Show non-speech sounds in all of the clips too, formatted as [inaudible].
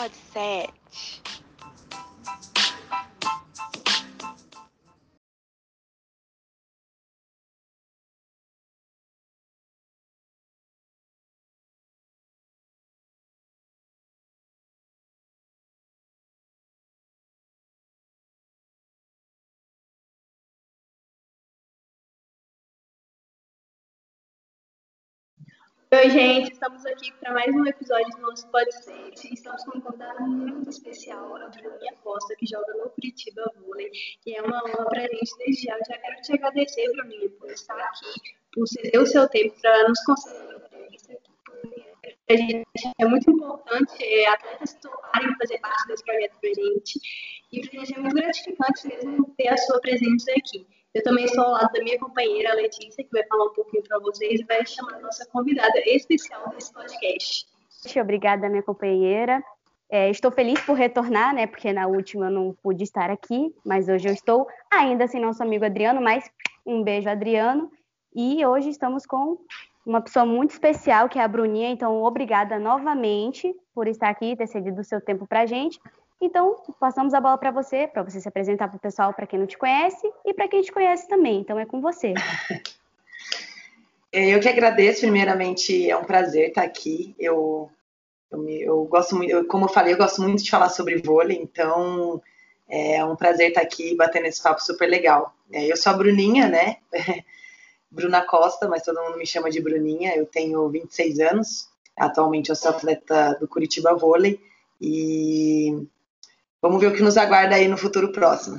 Pod 7. Oi, gente, estamos aqui para mais um episódio do nosso podcast. Estamos com um convidado muito especial, a Bruninha Costa, que joga no Curitiba Vôlei. E é uma honra para a gente desde já. Eu já quero te agradecer, Bruninha, por estar aqui, por ceder o seu tempo para nos conceder entrevista aqui. É muito importante é, atletas toparem fazer parte desse projeto para a gente. E para a gente é muito gratificante mesmo ter a sua presença aqui. Eu também estou ao lado da minha companheira Letícia, que vai falar um pouquinho para vocês e vai chamar a nossa convidada especial desse podcast. Obrigada, minha companheira. É, estou feliz por retornar, né? Porque na última eu não pude estar aqui, mas hoje eu estou ainda sem nosso amigo Adriano, mas um beijo, Adriano. E hoje estamos com uma pessoa muito especial, que é a Bruninha. Então, obrigada novamente por estar aqui ter cedido o seu tempo para a gente. Então, passamos a bola para você, para você se apresentar para o pessoal, para quem não te conhece e para quem te conhece também. Então, é com você. [laughs] É, eu que agradeço, primeiramente, é um prazer estar aqui. Eu, eu, eu gosto muito, eu, como eu falei, eu gosto muito de falar sobre vôlei, então é um prazer estar aqui batendo esse papo super legal. É, eu sou a Bruninha, né? [laughs] Bruna Costa, mas todo mundo me chama de Bruninha. Eu tenho 26 anos. Atualmente eu sou atleta do Curitiba Vôlei e Vamos ver o que nos aguarda aí no futuro próximo.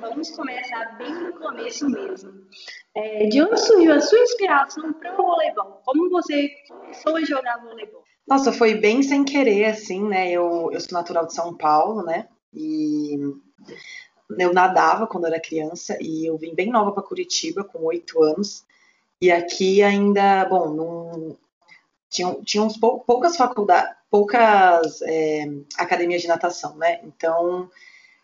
Vamos começar bem no começo mesmo. É, de onde surgiu a sua inspiração para o voleibol? Como você começou a jogar voleibol? Nossa, foi bem sem querer, assim, né? Eu, eu sou natural de São Paulo, né? E eu nadava quando era criança e eu vim bem nova para Curitiba, com oito anos. E aqui ainda, bom, não, tinham, tinham poucas faculdades, poucas é, academias de natação, né? Então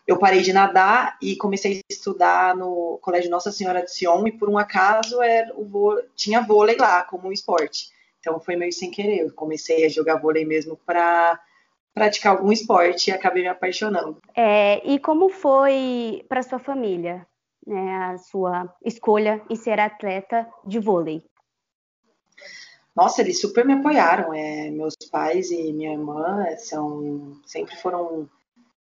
eu parei de nadar e comecei a estudar no Colégio Nossa Senhora de Sion e por um acaso era o tinha vôlei lá como um esporte. Então foi meio sem querer. Eu comecei a jogar vôlei mesmo para praticar algum esporte e acabei me apaixonando. É, e como foi para sua família, né, a sua escolha em ser atleta de vôlei? Nossa, eles super me apoiaram. É, meus pais e minha irmã são sempre foram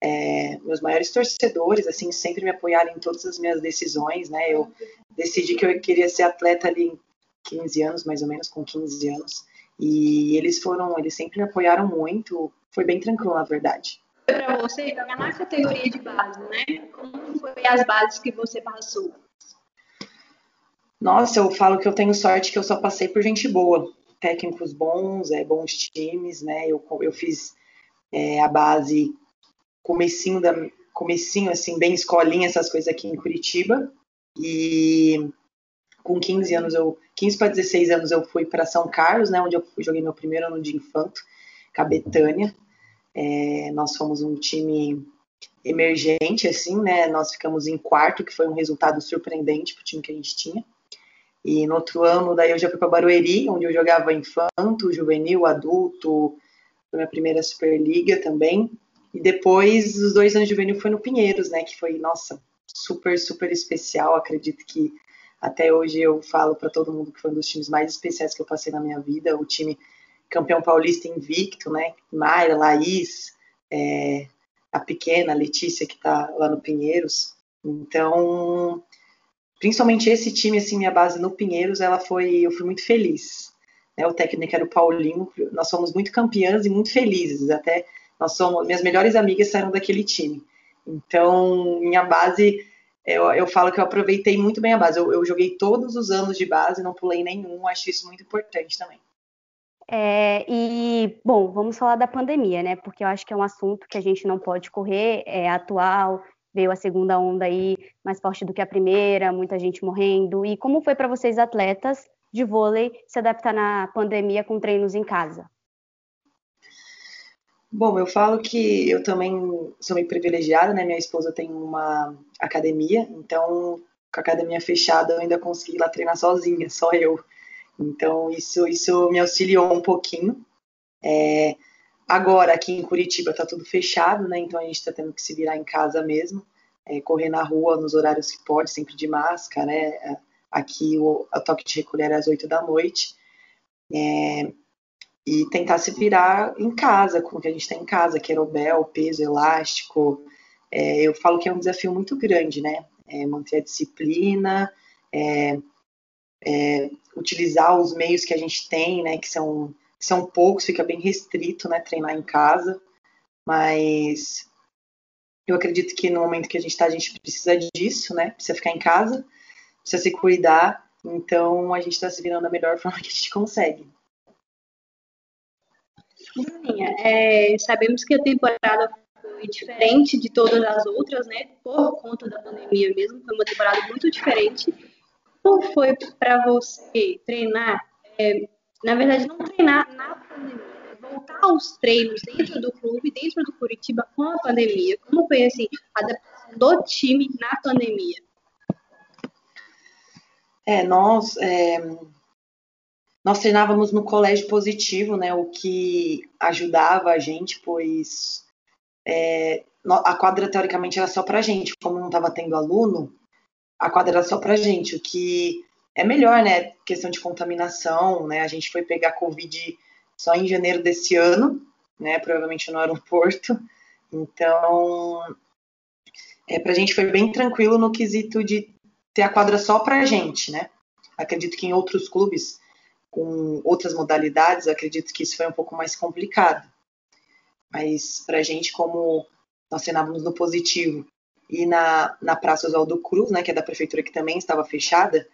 é, meus maiores torcedores, assim, sempre me apoiaram em todas as minhas decisões, né? Eu decidi que eu queria ser atleta ali em 15 anos, mais ou menos, com 15 anos. E eles foram, eles sempre me apoiaram muito. Foi bem tranquilo, na verdade. Para você jogar na categoria de base, né? Como foi as bases que você passou? Nossa, eu falo que eu tenho sorte que eu só passei por gente boa técnicos bons, é, bons times, né? Eu, eu fiz é, a base comecinho da comecinho assim bem escolinha essas coisas aqui em Curitiba e com 15 anos eu 15 para 16 anos eu fui para São Carlos, né? Onde eu joguei meu primeiro ano de infanto, Cabetânia. É, nós fomos um time emergente assim, né? Nós ficamos em quarto, que foi um resultado surpreendente para o time que a gente tinha. E no outro ano, daí eu já fui para Barueri, onde eu jogava infanto, juvenil, adulto, foi minha primeira Superliga também. E depois, os dois anos de juvenil foi no Pinheiros, né, que foi, nossa, super, super especial. Acredito que até hoje eu falo para todo mundo que foi um dos times mais especiais que eu passei na minha vida. O time campeão paulista invicto, né, Mayra, Laís, é, a pequena, Letícia, que está lá no Pinheiros. Então, principalmente esse time, assim, minha base no Pinheiros, ela foi, eu fui muito feliz. Né? O técnico era o Paulinho, nós fomos muito campeãs e muito felizes, até nós somos, minhas melhores amigas saíram daquele time. Então, minha base, eu, eu falo que eu aproveitei muito bem a base. Eu, eu joguei todos os anos de base, não pulei nenhum, acho isso muito importante também. É, e, bom, vamos falar da pandemia, né? Porque eu acho que é um assunto que a gente não pode correr, é atual, veio a segunda onda aí mais forte do que a primeira, muita gente morrendo. E como foi para vocês atletas de vôlei se adaptar na pandemia com treinos em casa? Bom, eu falo que eu também sou meio privilegiada, né? Minha esposa tem uma academia, então com a academia fechada eu ainda consegui lá treinar sozinha, só eu. Então isso isso me auxiliou um pouquinho. É, agora aqui em Curitiba está tudo fechado, né? Então a gente está tendo que se virar em casa mesmo, é, correr na rua nos horários que pode, sempre de máscara, né? É, aqui o, toque de recolher é às 8 da noite. É, e tentar se virar em casa, com o que a gente tem em casa, querobel, peso, elástico. É, eu falo que é um desafio muito grande, né? É, manter a disciplina, é, utilizar os meios que a gente tem, né? Que são, são poucos, fica bem restrito, né? Treinar em casa. Mas eu acredito que no momento que a gente está, a gente precisa disso, né? Precisa ficar em casa, precisa se cuidar. Então a gente está se virando da melhor [laughs] forma que a gente consegue. Bruninha, é, sabemos que a temporada foi diferente de todas as outras, né? Por conta da pandemia mesmo, foi uma temporada muito diferente. Como foi para você treinar? É, na verdade, não treinar na pandemia, né? voltar aos treinos dentro do clube, dentro do Curitiba com a pandemia. Como foi assim a adaptação do time na pandemia? É, nós é, nós treinávamos no colégio positivo, né, o que ajudava a gente, pois é, a quadra teoricamente era só para gente, como não estava tendo aluno, a quadra era só para gente, o que é melhor, né, questão de contaminação, né, a gente foi pegar Covid só em janeiro desse ano, né, provavelmente no aeroporto, então é, para a gente foi bem tranquilo no quesito de ter a quadra só para gente, né, acredito que em outros clubes com outras modalidades, acredito que isso foi um pouco mais complicado. Mas para a gente, como nós treinávamos no positivo e na, na Praça Oswaldo Cruz, né, que é da prefeitura que também estava fechada,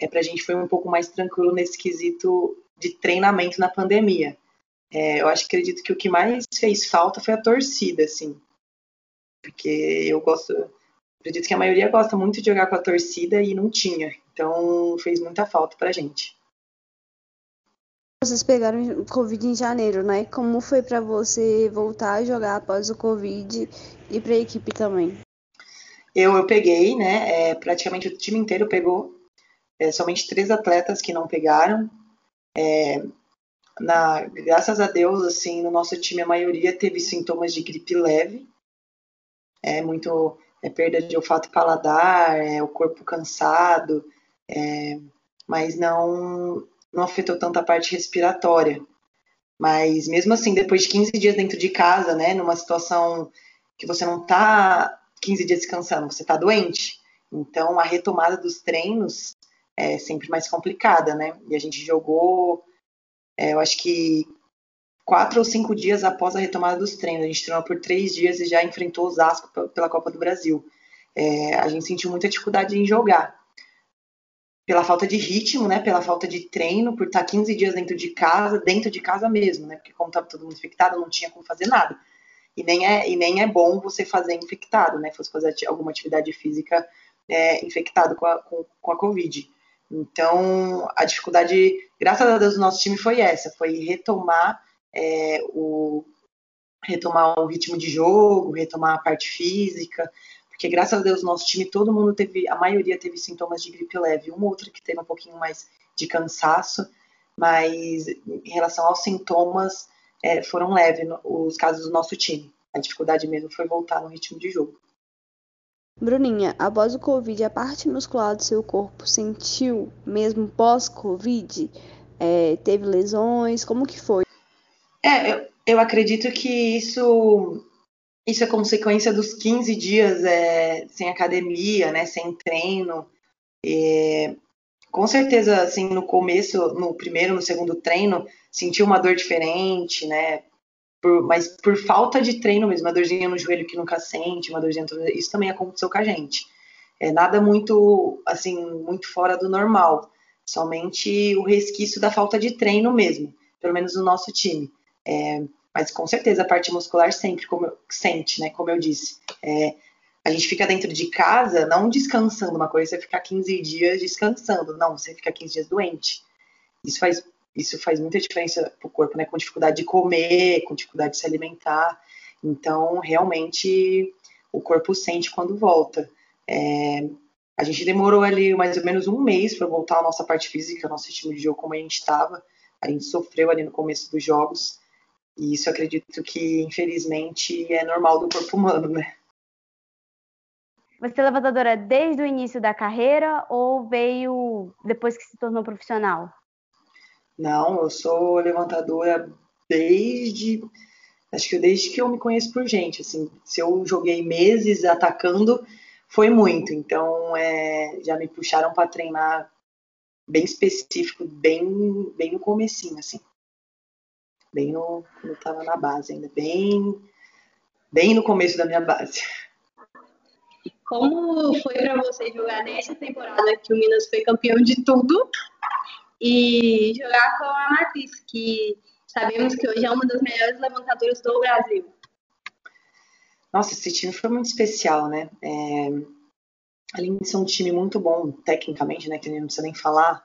é, para a gente foi um pouco mais tranquilo nesse quesito de treinamento na pandemia. É, eu acho que acredito que o que mais fez falta foi a torcida, assim. Porque eu gosto, acredito que a maioria gosta muito de jogar com a torcida e não tinha. Então fez muita falta para a gente. Vocês pegaram Covid em janeiro, né? Como foi para você voltar a jogar após o Covid e para a equipe também? Eu, eu peguei, né? É, praticamente o time inteiro pegou. É, somente três atletas que não pegaram. É, na, graças a Deus, assim, no nosso time a maioria teve sintomas de gripe leve. É muito é, perda de olfato e paladar, é, o corpo cansado, é, mas não não afetou tanto a parte respiratória. Mas mesmo assim, depois de 15 dias dentro de casa, né, numa situação que você não está 15 dias descansando, você está doente. Então a retomada dos treinos é sempre mais complicada, né? E a gente jogou, é, eu acho que quatro ou cinco dias após a retomada dos treinos. A gente treinou por três dias e já enfrentou o Osasco pela Copa do Brasil. É, a gente sentiu muita dificuldade em jogar pela falta de ritmo, né, pela falta de treino, por estar 15 dias dentro de casa, dentro de casa mesmo, né, porque como estava todo mundo infectado, não tinha como fazer nada. E nem é, e nem é bom você fazer infectado, né, fosse fazer alguma atividade física é, infectado com a, com, com a Covid. Então, a dificuldade, graças a Deus, do nosso time foi essa, foi retomar é, o retomar o ritmo de jogo, retomar a parte física, porque graças a Deus nosso time todo mundo teve, a maioria teve sintomas de gripe leve, uma outra que teve um pouquinho mais de cansaço, mas em relação aos sintomas é, foram leves os casos do nosso time. A dificuldade mesmo foi voltar no ritmo de jogo. Bruninha, após o Covid, a parte muscular do seu corpo sentiu, mesmo pós-Covid, é, teve lesões? Como que foi? É, eu, eu acredito que isso isso é consequência dos 15 dias é, sem academia, né, sem treino. É, com certeza, assim, no começo, no primeiro, no segundo treino, senti uma dor diferente, né? Por, mas por falta de treino mesmo, uma dorzinha no joelho que nunca sente, uma dorzinha, isso também aconteceu com a gente. É nada muito, assim, muito fora do normal. Somente o resquício da falta de treino mesmo, pelo menos no nosso time. É, mas com certeza a parte muscular sempre como sente, né? Como eu disse. É, a gente fica dentro de casa não descansando. Uma coisa é ficar 15 dias descansando. Não, você fica 15 dias doente. Isso faz, isso faz muita diferença pro corpo, né? Com dificuldade de comer, com dificuldade de se alimentar. Então, realmente, o corpo sente quando volta. É, a gente demorou ali mais ou menos um mês para voltar à nossa parte física, ao nosso estilo de jogo como a gente estava. A gente sofreu ali no começo dos jogos, E isso acredito que, infelizmente, é normal do corpo humano, né? Você é levantadora desde o início da carreira ou veio depois que se tornou profissional? Não, eu sou levantadora desde acho que desde que eu me conheço por gente, assim, se eu joguei meses atacando, foi muito. Então, é, já me puxaram para treinar bem específico, bem, bem no comecinho, assim. Bem no, quando eu tava na base ainda, bem, bem no começo da minha base. Como foi para você jogar nessa temporada que o Minas foi campeão de tudo e jogar com a Matriz, que sabemos que hoje é uma das melhores levantadoras do Brasil? Nossa, esse time foi muito especial, né? É, além de ser um time muito bom tecnicamente, né? Que não precisa nem falar,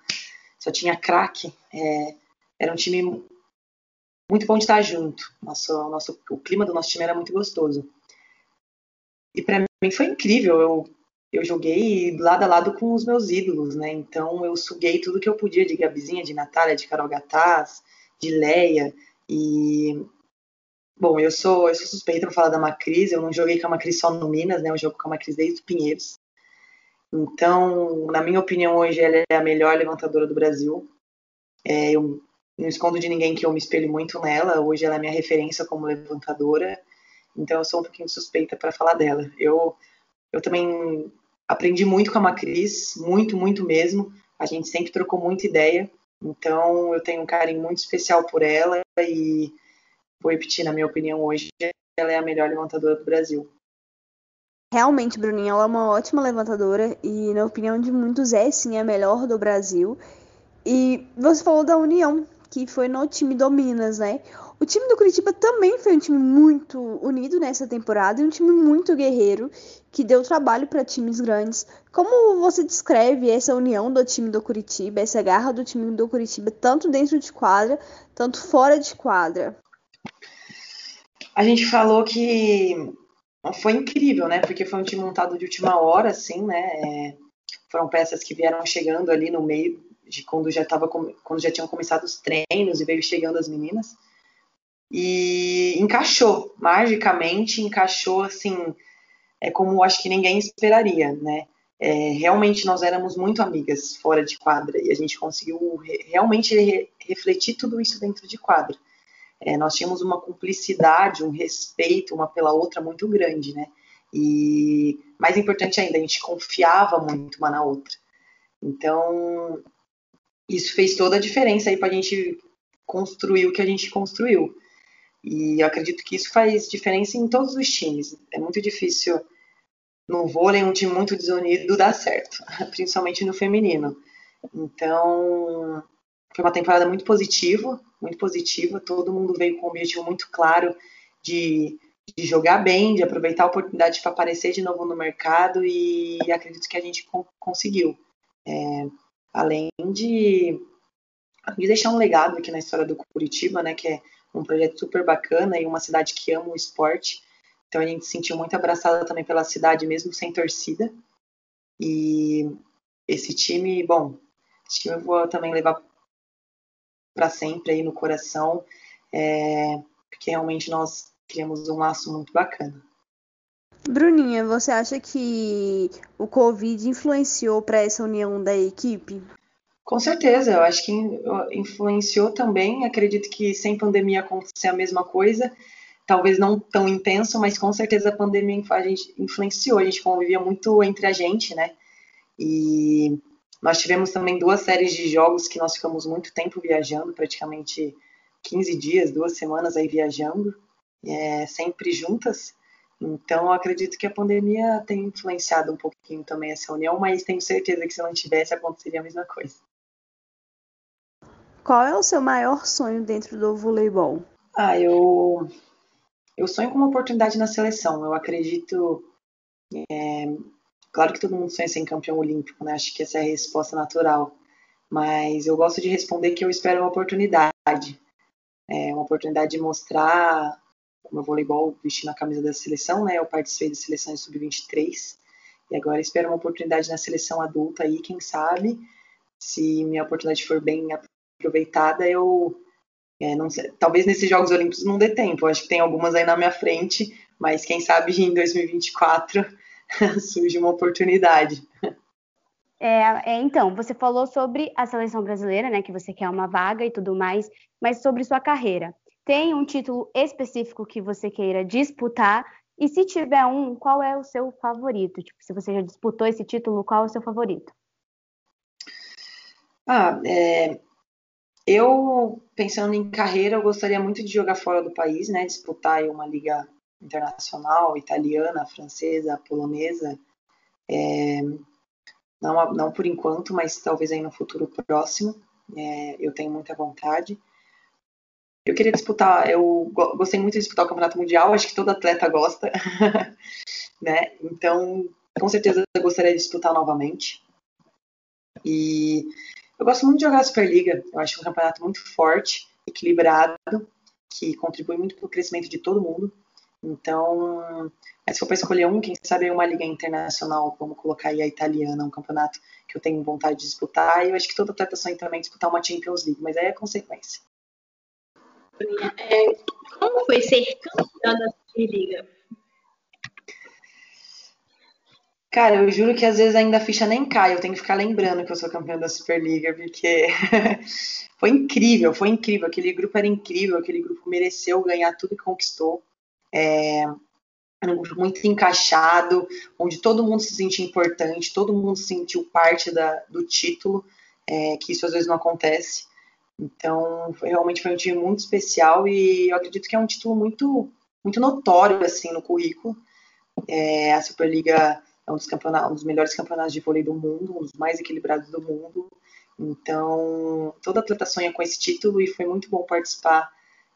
só tinha craque. É, era um time muito bom de estar junto. Nosso, nosso, o clima do nosso time era muito gostoso. E para mim foi incrível. Eu, eu joguei lado a lado com os meus ídolos, né? Então eu suguei tudo que eu podia de Gabizinha, de Natália, de Carol Gataz, de Leia. E bom, eu sou, eu sou suspeita para falar da Macris. Eu não joguei com a Macris só no Minas, né? Eu jogo com a Macris desde o Pinheiros. Então, na minha opinião, hoje ela é a melhor levantadora do Brasil. É, eu não escondo de ninguém que eu me espelho muito nela. Hoje ela é minha referência como levantadora. Então eu sou um pouquinho suspeita para falar dela. Eu, eu também aprendi muito com a Macris, muito, muito mesmo. A gente sempre trocou muita ideia. Então eu tenho um carinho muito especial por ela e vou repetir, na minha opinião, hoje ela é a melhor levantadora do Brasil. Realmente, Bruninha, ela é uma ótima levantadora e, na opinião de muitos, é sim a melhor do Brasil. E você falou da União, que foi no time do Minas, né? O time do Curitiba também foi um time muito unido nessa temporada e um time muito guerreiro que deu trabalho para times grandes. Como você descreve essa união do time do Curitiba, essa garra do time do Curitiba, tanto dentro de quadra, tanto fora de quadra? A gente falou que foi incrível, né? Porque foi um time montado de última hora, assim, né? É, foram peças que vieram chegando ali no meio de quando já tava quando já tinham começado os treinos e veio chegando as meninas e encaixou magicamente encaixou assim é como acho que ninguém esperaria né? É, realmente nós éramos muito amigas fora de quadra e a gente conseguiu re realmente re refletir tudo isso dentro de quadra. É, nós tínhamos uma cumplicidade um respeito uma pela outra muito grande né? E mais importante ainda a gente confiava muito uma na outra. Então isso fez toda a diferença aí para a gente construir o que a gente construiu. E eu acredito que isso faz diferença em todos os times. É muito difícil no vôlei um time muito desunido dar certo, [laughs] principalmente no feminino. Então, foi uma temporada muito positiva, muito positiva. Todo mundo veio com um objetivo muito claro de, de jogar bem, de aproveitar a oportunidade para aparecer de novo no mercado e acredito que a gente conseguiu. É, além de, de deixar um legado aqui na história do Curitiba, né, que é um projeto super bacana e uma cidade que ama o esporte. Então a gente se sentiu muito abraçada também pela cidade, mesmo sem torcida. E esse time, bom, esse time eu vou também levar para sempre aí no coração, é, porque realmente nós criamos um laço muito bacana. Bruninha, você acha que o Covid influenciou para essa união da equipe? Com certeza, eu acho que influenciou também. Acredito que sem pandemia acontecer a mesma coisa, talvez não tão intenso, mas com certeza a pandemia a gente influenciou. A gente convivia muito entre a gente, né? E nós tivemos também duas séries de jogos que nós ficamos muito tempo viajando, praticamente 15 dias, duas semanas aí viajando, é, sempre juntas. Então, eu acredito que a pandemia tem influenciado um pouquinho também essa união, mas tenho certeza que se não tivesse, aconteceria a mesma coisa. Qual é o seu maior sonho dentro do voleibol? Ah, eu, eu sonho com uma oportunidade na seleção. Eu acredito. É, claro que todo mundo sonha ser campeão olímpico, né? Acho que essa é a resposta natural. Mas eu gosto de responder que eu espero uma oportunidade. É, uma oportunidade de mostrar o meu voleibol vestindo a camisa da seleção, né? Eu participei da seleção sub-23 e agora espero uma oportunidade na seleção adulta aí, quem sabe, se minha oportunidade for bem aproveitada, eu É, sei, talvez nesses Jogos Olímpicos não dê tempo, acho que tem algumas aí na minha frente, mas quem sabe em 2024 [laughs] surge uma oportunidade. É, é, então, você falou sobre a seleção brasileira, né, que você quer uma vaga e tudo mais, mas sobre sua carreira. Tem um título específico que você queira disputar? E se tiver um, qual é o seu favorito? Tipo, se você já disputou esse título, qual é o seu favorito? Ah, é, eu, pensando em carreira, eu gostaria muito de jogar fora do país, né? Disputar uma liga internacional, italiana, francesa, polonesa. É, não, não por enquanto, mas talvez aí no futuro próximo. É, eu tenho muita vontade. Eu queria disputar, eu gostei muito de disputar o Campeonato Mundial, acho que todo atleta gosta, [laughs] né? Então, com certeza eu gostaria de disputar novamente. E eu gosto muito de jogar a Superliga, eu acho um campeonato muito forte, equilibrado, que contribui muito para o crescimento de todo mundo. Então, se for para escolher um, quem sabe uma liga internacional, vamos colocar aí a italiana, um campeonato que eu tenho vontade de disputar, e eu acho que todo atleta sonha também disputar uma Champions League, mas aí é consequência. É, como foi ser campeã da Superliga? Cara, eu juro que às vezes ainda a ficha nem cai, eu tenho que ficar lembrando que eu sou campeã da Superliga, porque [laughs] foi incrível, foi incrível. Aquele grupo era incrível, aquele grupo mereceu ganhar tudo que conquistou. É, era um grupo muito encaixado, onde todo mundo se sentia importante, todo mundo sentiu parte da, do título, é, que isso às vezes não acontece. Então, foi, realmente foi um time muito especial e eu acredito que é um título muito, muito notório assim no currículo. É, a Superliga é um dos, campeonatos, um dos melhores campeonatos de vôlei do mundo, um dos mais equilibrados do mundo. Então, toda atleta sonha com esse título e foi muito bom participar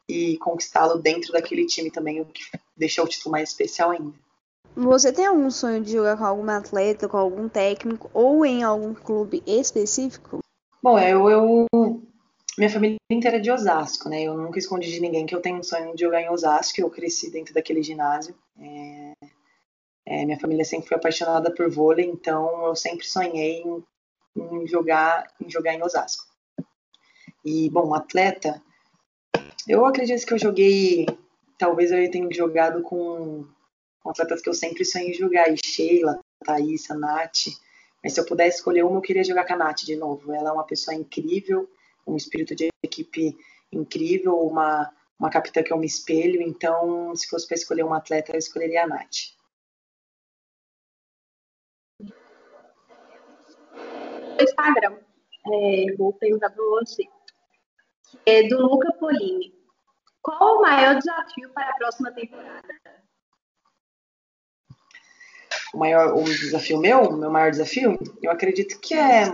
e conquistá-lo dentro daquele time também, o que deixou o título mais especial ainda. Você tem algum sonho de jogar com algum atleta, com algum técnico ou em algum clube específico? Bom, eu, eu minha família inteira é de Osasco, né? Eu nunca escondi de ninguém que eu tenho um sonho de jogar em Osasco. Eu cresci dentro daquele ginásio. É, é, minha família sempre foi apaixonada por vôlei, então eu sempre sonhei em, em, jogar, em jogar em Osasco. E, bom, atleta, eu acredito que eu joguei, talvez eu tenha jogado com, com atletas que eu sempre sonhei em jogar, e Sheila, Thaís, Nath, mas se eu pudesse escolher uma, eu queria jogar com a Nath de novo. Ela é uma pessoa incrível, um espírito de equipe incrível, uma, uma capitã que eu me espelho, então se fosse para escolher uma atleta, eu escolheria a Nath. Instagram. É, vou perguntar para você. É do Luca Polini. Qual o maior desafio para a próxima temporada? O maior o desafio meu, o meu maior desafio, eu acredito que é,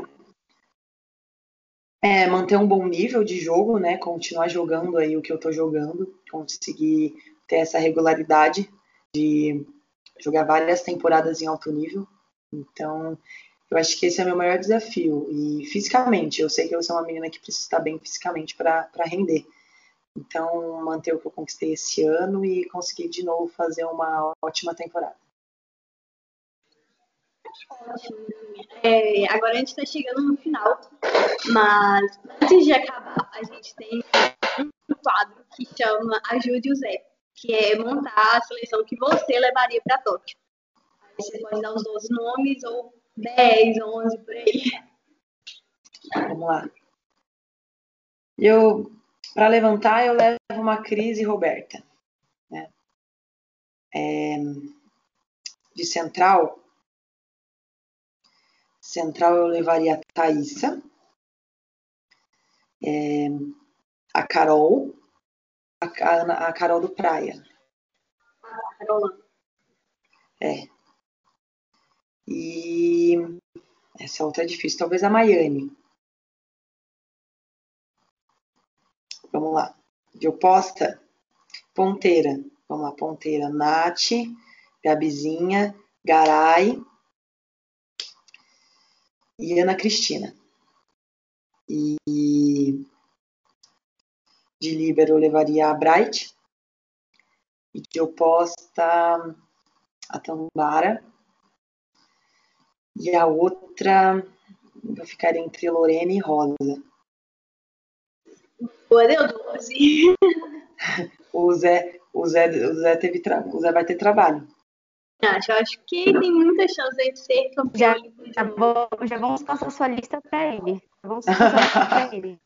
é manter um bom nível de jogo, né? Continuar jogando aí o que eu estou jogando, conseguir ter essa regularidade de jogar várias temporadas em alto nível. Então, eu acho que esse é o meu maior desafio. E fisicamente, eu sei que eu sou uma menina que precisa estar bem fisicamente para render. Então, manter o que eu conquistei esse ano e conseguir de novo fazer uma ótima temporada. É, agora a gente está chegando no final, mas antes de acabar, a gente tem um quadro que chama Ajude o Zé, que é montar a seleção que você levaria para Tóquio. Você pode dar os 12 nomes ou 10, 11 por aí. Vamos lá. Eu, para levantar, eu levo uma crise Roberta. Né? É, de central, central eu levaria a Thaísa, é, a Carol, a, a, a Carol do Praia. A Carol. É. E essa outra é difícil, talvez a Maiane. Vamos lá. De oposta, ponteira. Vamos lá, ponteira. Nath, Gabizinha, Garay e Ana Cristina. E de líbero eu levaria a Bright. E de oposta, a Tambara. E a outra, eu ficaria entre Lorena e Rosa. Boa, deu 12. [laughs] o Zé, o Zé, o Zé teve tra... o Zé vai ter trabalho. Acho, acho que tem muita chance de ser campeão. Já, já, vou, já vamos passar sua lista para ele. Vamos passar sua lista para ele.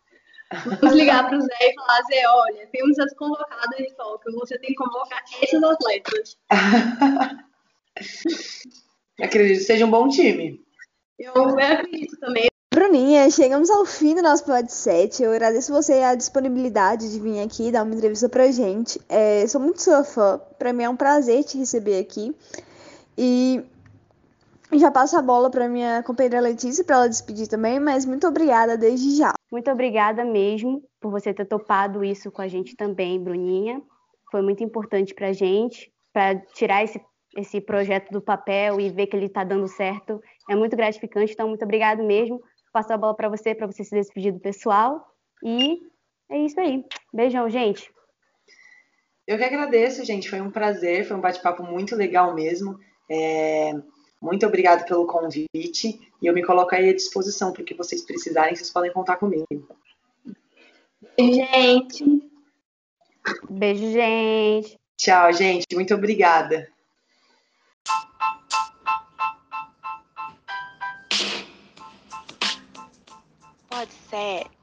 Vamos ligar para o Zé e falar, Zé, olha, temos as convocadas de foco, você tem que convocar esses atletas. [laughs] acredito que seja um bom time. Eu, eu acredito também. Bruninha, chegamos ao fim do nosso podcast. Eu agradeço você a disponibilidade de vir aqui dar uma entrevista pra gente. É, sou muito sua fã. Pra mim é um prazer te receber aqui. E já passo a bola para minha companheira Letícia para ela despedir também, mas muito obrigada desde já. Muito obrigada mesmo por você ter topado isso com a gente também, Bruninha. Foi muito importante para a gente, para tirar esse, esse projeto do papel e ver que ele está dando certo. É muito gratificante, então muito obrigada mesmo. Passo a bola para você, para você se despedir do pessoal. E é isso aí. Beijão, gente. Eu que agradeço, gente. Foi um prazer, foi um bate-papo muito legal mesmo. É, muito obrigado pelo convite e eu me coloco aí à disposição para o que vocês precisarem, vocês podem contar comigo. Gente. Beijo, gente. Tchau, gente. Muito obrigada. Pode ser.